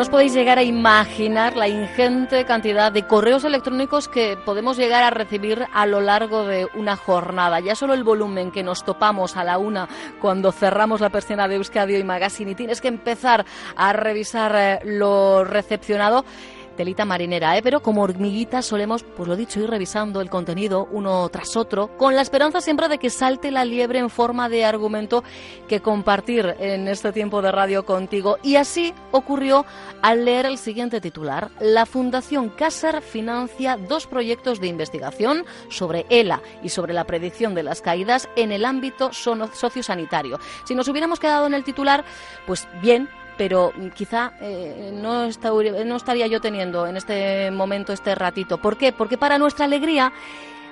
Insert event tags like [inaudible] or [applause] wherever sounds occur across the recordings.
No os podéis llegar a imaginar la ingente cantidad de correos electrónicos que podemos llegar a recibir a lo largo de una jornada. Ya solo el volumen que nos topamos a la una cuando cerramos la persiana de Euskadi y Magazine y tienes que empezar a revisar eh, lo recepcionado telita marinera, ¿eh? pero como hormiguitas solemos, pues lo dicho, ir revisando el contenido uno tras otro, con la esperanza siempre de que salte la liebre en forma de argumento que compartir en este tiempo de radio contigo. Y así ocurrió al leer el siguiente titular. La Fundación Cácer financia dos proyectos de investigación sobre ELA y sobre la predicción de las caídas en el ámbito sociosanitario. Si nos hubiéramos quedado en el titular, pues bien, pero quizá eh, no, no estaría yo teniendo en este momento este ratito. ¿Por qué? Porque para nuestra alegría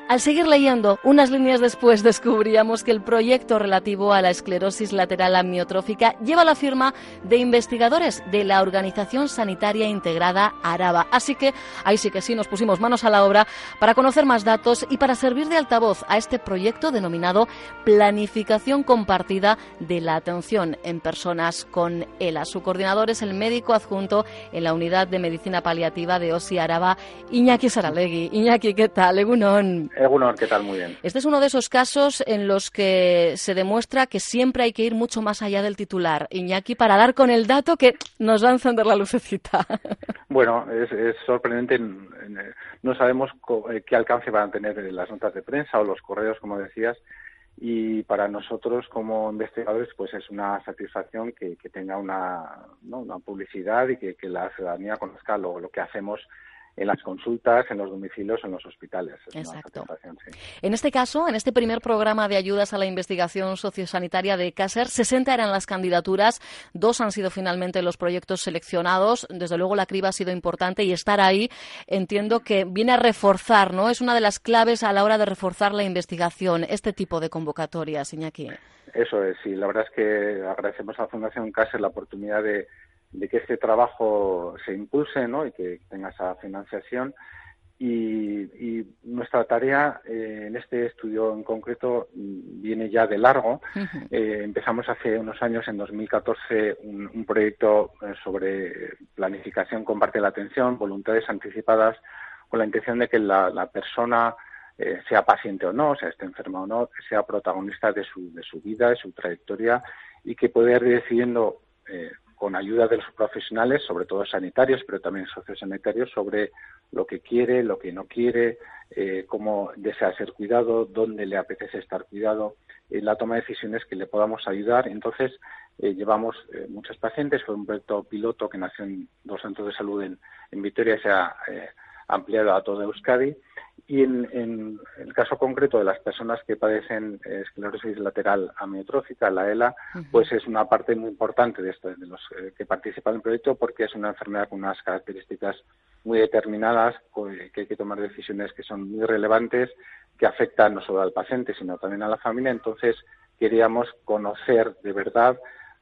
al seguir leyendo, unas líneas después descubríamos que el proyecto relativo a la esclerosis lateral amiotrófica lleva la firma de investigadores de la Organización Sanitaria Integrada Araba. Así que ahí sí que sí nos pusimos manos a la obra para conocer más datos y para servir de altavoz a este proyecto denominado Planificación Compartida de la Atención en Personas con ELA. Su coordinador es el médico adjunto en la Unidad de Medicina Paliativa de OSI Araba, Iñaki Saralegui. Iñaki, ¿qué tal? Egunon. Egunon, ¿qué tal? Muy bien. Este es uno de esos casos en los que se demuestra que siempre hay que ir mucho más allá del titular. Iñaki, para dar con el dato que nos va a encender la lucecita. [laughs] Bueno, es, sorprendente. No sabemos eh, qué alcance van a tener las notas de prensa o los correos, como decías. Y para nosotros, como investigadores, pues es una satisfacción que, tenga una, una publicidad y que, la ciudadanía conozca lo, lo que hacemos en las consultas, en los domicilios, en los hospitales. Exacto. En este caso, en este primer programa de ayudas a la investigación sociosanitaria de CASER, 60 eran las candidaturas, dos han sido finalmente los proyectos seleccionados. Desde luego la criba ha sido importante y estar ahí entiendo que viene a reforzar, ¿no? Es una de las claves a la hora de reforzar la investigación, este tipo de convocatorias, Iñaki. Eso es, sí. La verdad es que agradecemos a la Fundación CASER la oportunidad de de que este trabajo se impulse ¿no? y que tenga esa financiación. Y, nuestra tarea eh, en este estudio en concreto viene ya de largo. Eh, empezamos hace unos años, en 2014, un, un proyecto eh, sobre planificación comparte la atención, voluntades anticipadas, con la intención de que la, persona sea paciente o no, sea esté enferma o no, sea protagonista de su, de su vida, de su trayectoria y que pueda ir decidiendo con ayuda de los profesionales, sobre todo sanitarios, pero también sociosanitarios, sobre lo que quiere, lo que no quiere, eh, cómo desea ser cuidado, dónde le apetece estar cuidado, en la toma de decisiones que le podamos ayudar. Entonces, eh, llevamos eh, muchos pacientes, fue un proyecto piloto que nació en dos centros de salud en, en Vitoria se ha ampliado a toda Euskadi y en, el caso concreto de las personas que padecen esclerosis lateral amiotrófica, la ELA, pues es una parte muy importante de, esto, de los eh, que participan en el proyecto porque es una enfermedad con unas características muy determinadas, que hay que tomar decisiones que son muy relevantes, que afectan no solo al paciente, sino también a la familia. Entonces, queríamos conocer de verdad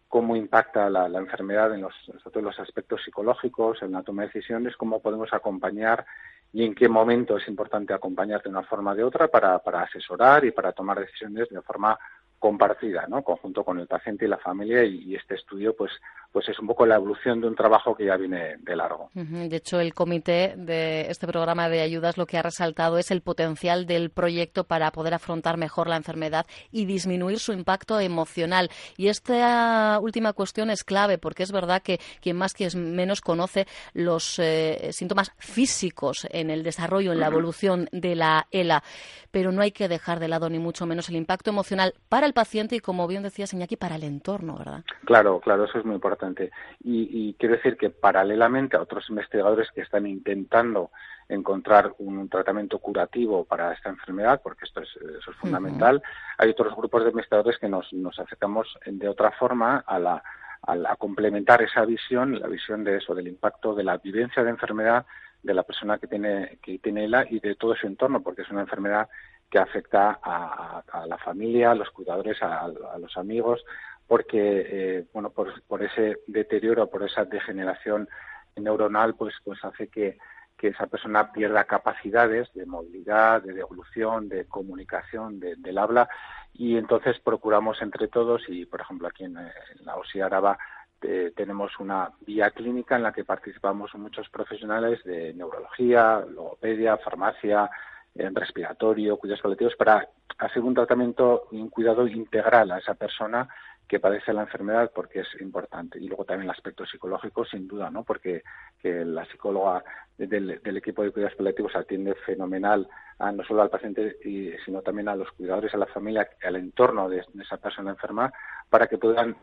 cómo impacta la, enfermedad en los, los aspectos psicológicos, en la toma de decisiones, cómo podemos acompañar y en qué momento es importante acompañar de una forma o de otra para, para asesorar y para tomar decisiones de forma compartida, ¿no? Conjunto con el paciente y la familia y, este estudio, pues, pues es un poco la evolución de un trabajo que ya viene de largo. De hecho, el comité de este programa de ayudas lo que ha resaltado es el potencial del proyecto para poder afrontar mejor la enfermedad y disminuir su impacto emocional. Y esta última cuestión es clave porque es verdad que quien más quien menos conoce los eh, síntomas físicos en el desarrollo, en la evolución de la ELA, pero no hay que dejar de lado ni mucho menos el impacto emocional para el paciente y, como bien decía Iñaki, para el entorno, ¿verdad? Claro, claro, eso es muy importante. Y, quiero decir que paralelamente a otros investigadores que están intentando encontrar un tratamiento curativo para esta enfermedad, porque esto es, eso es fundamental, hay otros grupos de investigadores que nos, nos acercamos de otra forma a la a, complementar esa visión, la visión de eso, del impacto de la vivencia de enfermedad de la persona que tiene, que tiene ELA y de todo su entorno, porque es una enfermedad que afecta a, la familia, a los cuidadores, a, los amigos, porque eh, bueno, por, por, ese deterioro, por esa degeneración neuronal, pues, pues hace que, que esa persona pierda capacidades de movilidad, de devolución, de comunicación, del habla, y entonces procuramos entre todos, y por ejemplo aquí en, la OSI Araba tenemos una vía clínica en la que participamos muchos profesionales de neurología, logopedia, farmacia, respiratorio, cuidados colectivos, para hacer un tratamiento y un cuidado integral a esa persona que padece la enfermedad porque es importante. Y luego también el aspecto psicológico, sin duda, ¿no? Porque que la psicóloga del, equipo de cuidados colectivos atiende fenomenal a, no solo al paciente, sino también a los cuidadores, a la familia, al entorno de, esa persona enferma, para que puedan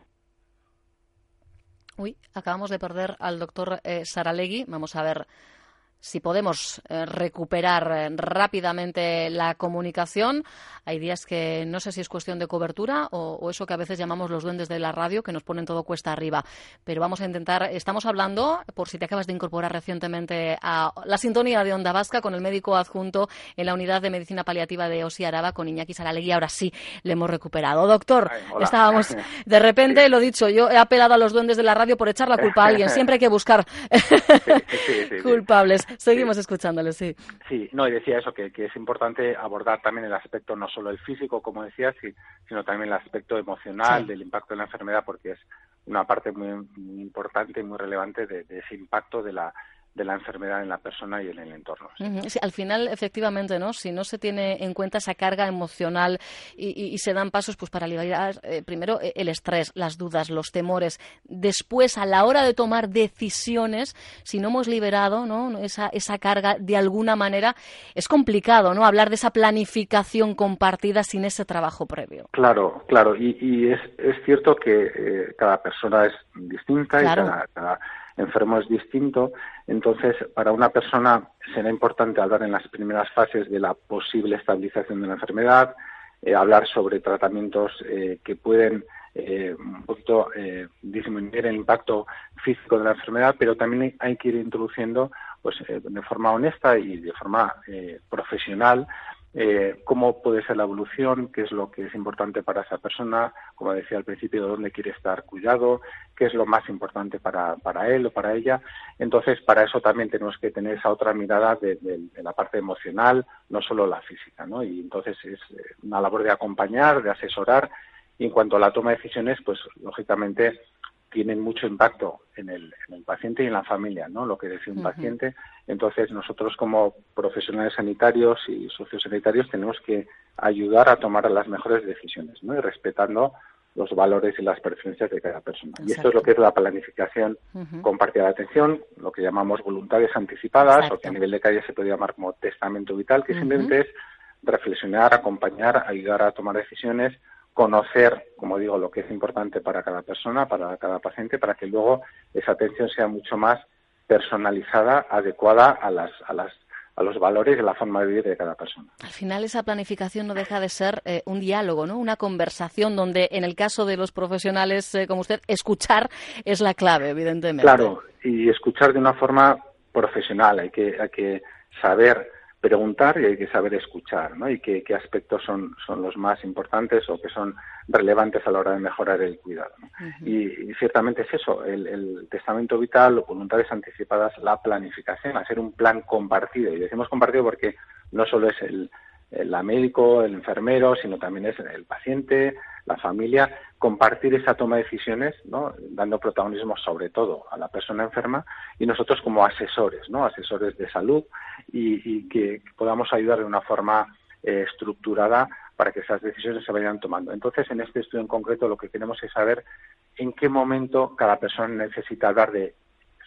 Uy, acabamos de perder al doctor eh, Saralegui. Vamos a ver si podemos eh, recuperar eh, rápidamente la comunicación. Hay días que no sé si es cuestión de cobertura o, eso que a veces llamamos los duendes de la radio, que nos ponen todo cuesta arriba. Pero vamos a intentar, estamos hablando, por si te acabas de incorporar recientemente a la sintonía de Onda Vasca con el médico adjunto en la unidad de medicina paliativa de Osi Araba, con Iñaki Saralegui. Ahora sí, le hemos recuperado. Doctor, estábamos, [laughs] de repente, lo dicho, yo he apelado a los duendes de la radio por echar la culpa a alguien. Siempre hay que buscar [laughs] [laughs] culpables. Seguimos escuchándole, sí. Sí, no, y decía eso, que, es importante abordar también el aspecto no solo el físico, como decía, sino también el aspecto emocional del impacto de la enfermedad, porque es una parte muy, importante y muy relevante de, ese impacto de la de la enfermedad en la persona y en el entorno. al final, efectivamente, ¿no? Si no se tiene en cuenta esa carga emocional y, se dan pasos pues para aliviar eh, primero eh, el estrés, las dudas, los temores. Después, a la hora de tomar decisiones, si no hemos liberado ¿no? esa, esa carga de alguna manera, es complicado, ¿no? Hablar de esa planificación compartida sin ese trabajo previo. Claro, claro. Y, es, es cierto que eh, cada persona es distinta y cada enfermo es distinto. Entonces, para una persona será importante hablar en las primeras fases de la posible estabilización de la enfermedad, eh, hablar sobre tratamientos eh, que pueden eh, un poquito disminuir el impacto físico de la enfermedad, pero también hay que ir introduciendo pues de forma honesta y de forma profesional eh, cómo puede ser la evolución, qué es lo que es importante para esa persona, como decía al principio, dónde quiere estar cuidado, qué es lo más importante para, para él o para ella. Entonces, para eso también tenemos que tener esa otra mirada de, la parte emocional, no solo la física, ¿no? Y entonces es una labor de acompañar, de asesorar. Y en cuanto a la toma de decisiones, pues lógicamente tienen mucho impacto en el, en el, paciente y en la familia, ¿no? Lo que decía un paciente. Entonces, nosotros como profesionales sanitarios y sociosanitarios tenemos que ayudar a tomar las mejores decisiones, ¿no? Y respetando los valores y las preferencias de cada persona. Y esto es lo que es la planificación compartida de atención, lo que llamamos voluntades anticipadas, o que a nivel de calle se puede llamar como testamento vital, que simplemente es reflexionar, acompañar, ayudar a tomar decisiones conocer, como digo, lo que es importante para cada persona, para cada paciente, para que luego esa atención sea mucho más personalizada, adecuada a las, a las a los valores y la forma de vivir de cada persona. Al final esa planificación no deja de ser eh, un diálogo, ¿no? Una conversación donde en el caso de los profesionales eh, como usted escuchar es la clave, evidentemente. Claro, y escuchar de una forma profesional, hay que hay que saber preguntar y hay que saber escuchar, ¿no? Y qué, aspectos son, son los más importantes o que son relevantes a la hora de mejorar el cuidado. y, ciertamente es eso, el, testamento vital, voluntades anticipadas, la planificación, hacer un plan compartido. Y decimos compartido porque no solo es el, el médico, el enfermero, sino también es el paciente, la familia, compartir esa toma de decisiones, ¿no? dando protagonismo sobre todo a la persona enferma y nosotros como asesores, ¿no? asesores de salud y, que podamos ayudar de una forma eh, estructurada para que esas decisiones se vayan tomando. Entonces, en este estudio en concreto lo que queremos es saber en qué momento cada persona necesita hablar de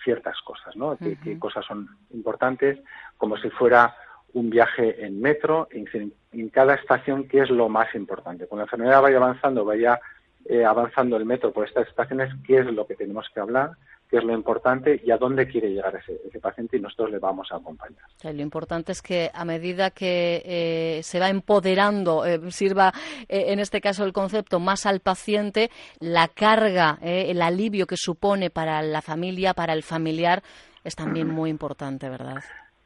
ciertas cosas, ¿no? qué, cosas son importantes, como si fuera un viaje en metro, en, en, cada estación, qué es lo más importante. Cuando la enfermedad vaya avanzando, vaya eh, avanzando el metro por estas estaciones, qué es lo que tenemos que hablar, qué es lo importante y a dónde quiere llegar ese, paciente y nosotros le vamos a acompañar. lo importante es que a medida que eh, se va empoderando, eh, sirva en este caso el concepto más al paciente, la carga, el alivio que supone para la familia, para el familiar, es también muy importante, ¿verdad?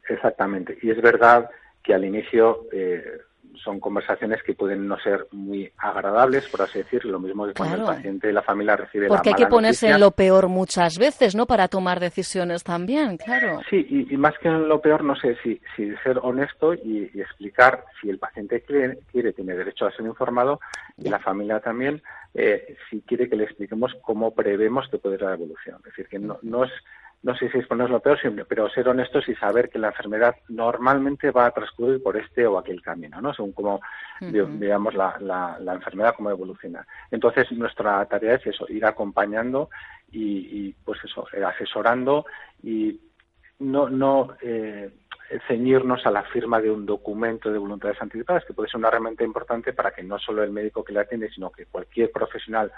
Exactamente. Y es verdad que al inicio, eh, son conversaciones que pueden no ser muy agradables, por así decirlo, lo mismo que cuando el paciente y la familia recibe Porque la hay que ponerse en lo peor muchas veces, ¿no? Para tomar decisiones también, claro. Sí, y, más que en lo peor, no sé, si, si ser honesto y, explicar si el paciente quiere, quiere, tiene derecho a ser informado, y la familia también, eh, si quiere que le expliquemos cómo prevemos que puede ser la evolución. Es decir, que no, no es no sé si es ponerlo peor siempre, pero ser honestos y saber que la enfermedad normalmente va a transcurrir por este o aquel camino, ¿no? Según como, digamos, la, la, enfermedad, cómo evoluciona. Entonces, nuestra tarea es eso, ir acompañando y, pues eso, eh, asesorando y no, no eh, ceñirnos a la firma de un documento de voluntades anticipadas, que puede ser una herramienta importante para que no solo el médico que la atiende, sino que cualquier profesional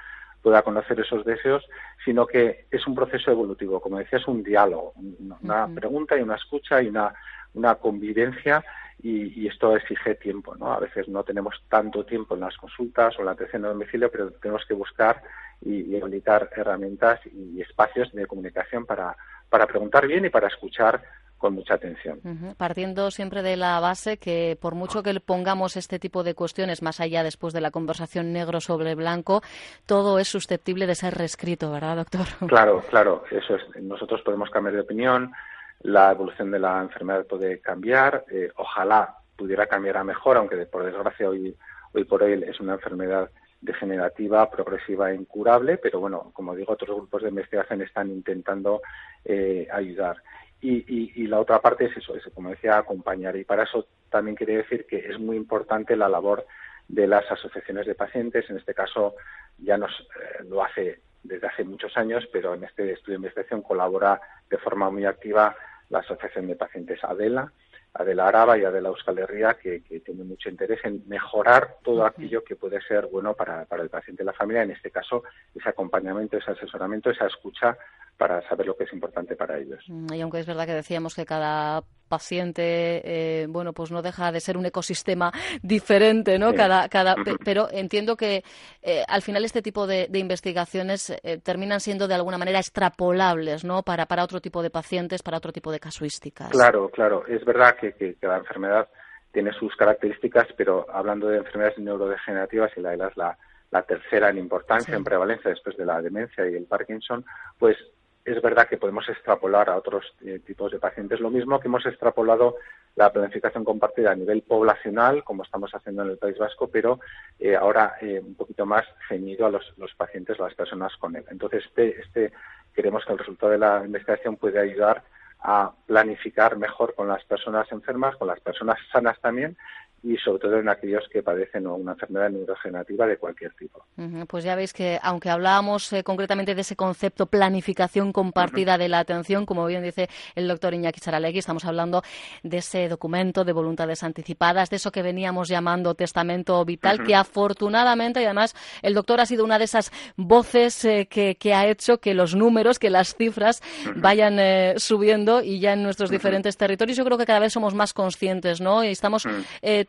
pueda conocer esos deseos, sino que es un proceso evolutivo, como decía, es un diálogo, una pregunta y una escucha y una, una convivencia y, esto exige tiempo, ¿no? A veces no tenemos tanto tiempo en las consultas o en la atención a domicilio, pero tenemos que buscar y, y habilitar herramientas y espacios de comunicación para, para preguntar bien y para escuchar con mucha atención. Partiendo siempre de la base que por mucho que pongamos este tipo de cuestiones, más allá después de la conversación negro sobre blanco, todo es susceptible de ser reescrito, ¿verdad, doctor? [laughs] Claro, claro, eso es. Nosotros podemos cambiar de opinión, la evolución de la enfermedad puede cambiar, eh, ojalá pudiera cambiar a mejor, aunque por desgracia hoy, hoy por hoy es una enfermedad degenerativa, progresiva e incurable, pero bueno, como digo, otros grupos de investigación están intentando eh, ayudar. Y, la otra parte es eso, es, como decía, acompañar. Y para eso también quiere decir que es muy importante la labor de las asociaciones de pacientes. En este caso ya nos eh, lo hace desde hace muchos años, pero en este estudio de investigación colabora de forma muy activa la Asociación de Pacientes ADELA, Adela Araba y Adela Euskal Herria, que, que tienen mucho interés en mejorar todo aquello que puede ser bueno para, para el paciente y la familia, en este caso ese acompañamiento, ese asesoramiento, esa escucha para saber lo que es importante para ellos. Mm, y aunque es verdad que decíamos que cada paciente, eh, bueno, pues no deja de ser un ecosistema [laughs] diferente, ¿no? Cada, cada, [clears throat] pero entiendo que eh, al final este tipo de, investigaciones eh, terminan siendo de alguna manera extrapolables, ¿no? Para, para otro tipo de pacientes, para otro tipo de casuísticas. Claro, claro. Es verdad que, que, la enfermedad tiene sus características, pero hablando de enfermedades neurodegenerativas, y la de las la, la tercera en importancia, en prevalencia después de la demencia y el Parkinson, pues es verdad que podemos extrapolar a otros eh, tipos de pacientes lo mismo que hemos extrapolado la planificación compartida a nivel poblacional, como estamos haciendo en el País Vasco, pero eh, ahora eh, un poquito más ceñido a los, pacientes, a las personas con él. Entonces, este, este, queremos que el resultado de la investigación pueda ayudar a planificar mejor con las personas enfermas, con las personas sanas también, y sobre todo en aquellos que padecen una enfermedad neurodegenerativa de cualquier tipo. Pues ya veis que, aunque hablábamos eh, concretamente de ese concepto planificación compartida de la atención, como bien dice el doctor Iñaki Charalegui, estamos hablando de ese documento de voluntades anticipadas, de eso que veníamos llamando testamento vital, que afortunadamente, y además el doctor ha sido una de esas voces eh, que, ha hecho que los números, que las cifras vayan eh, subiendo y ya en nuestros diferentes territorios. Yo creo que cada vez somos más conscientes, ¿no? Y estamos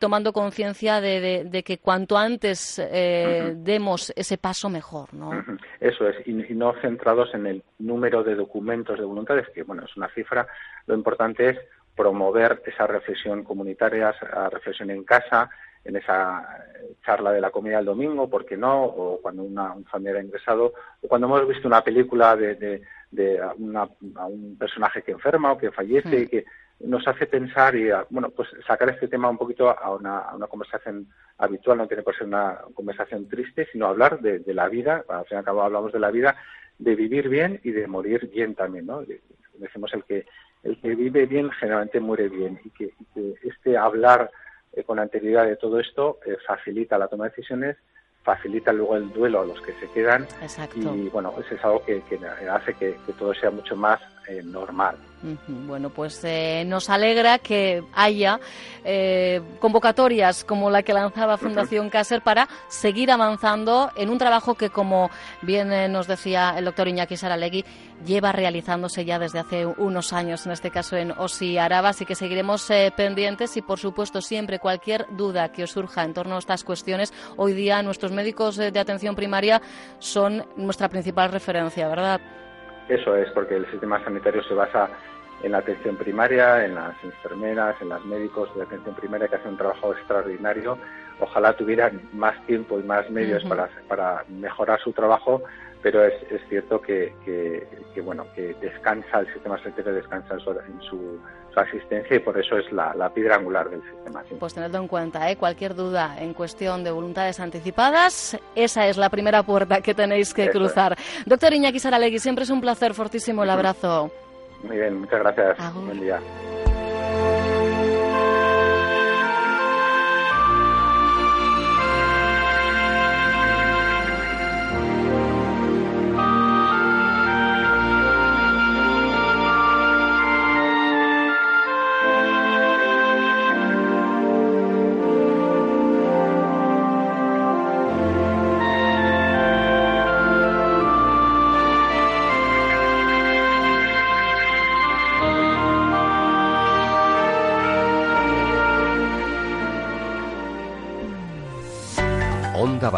tomando conciencia de, que cuanto antes eh, demos ese paso mejor, ¿no? Eso es, y, no centrados en el número de documentos de voluntades, que bueno, es una cifra, lo importante es promover esa reflexión comunitaria, esa reflexión en casa, en esa charla de la comida del domingo, ¿por qué no? O cuando una, un familiar ha ingresado, o cuando hemos visto una película de, de, un personaje que enferma o que fallece y que nos hace pensar y, bueno, pues sacar este tema un poquito a una, a una conversación habitual, no tiene por ser una conversación triste, sino hablar de, la vida, al fin y al cabo hablamos de la vida, de vivir bien y de morir bien también, ¿no? Decimos el que el que vive bien generalmente muere bien y que, este hablar eh, con anterioridad de todo esto eh, facilita la toma de decisiones facilita luego el duelo a los que se quedan. Y bueno, eso es algo que, hace que, todo sea mucho más eh, normal. Bueno, pues eh, nos alegra que haya eh, convocatorias como la que lanzaba Fundación [laughs] Cácer para seguir avanzando en un trabajo que, como bien nos decía el doctor Iñaki Saralegui, lleva realizándose ya desde hace unos años, en este caso en Osi Araba, así que seguiremos pendientes y, por supuesto, siempre cualquier duda que os surja en torno a estas cuestiones, hoy día nuestros médicos de atención primaria son nuestra principal referencia, ¿verdad? Eso es, porque el sistema sanitario se basa en la atención primaria, en las enfermeras, en los médicos de atención primaria que hacen un trabajo extraordinario. Ojalá tuvieran más tiempo y más medios para, para mejorar su trabajo, pero es, es cierto que, que, bueno que descansa el sistema sanitario descansa en su, su, asistencia y por eso es la, la piedra angular del sistema. Pues tenedlo en cuenta, ¿eh? cualquier duda en cuestión de voluntades anticipadas, esa es la primera puerta que tenéis que cruzar. Doctor Iñaki Saralegui, siempre es un placer, fortísimo el abrazo. Muy bien, muchas gracias. Buen día.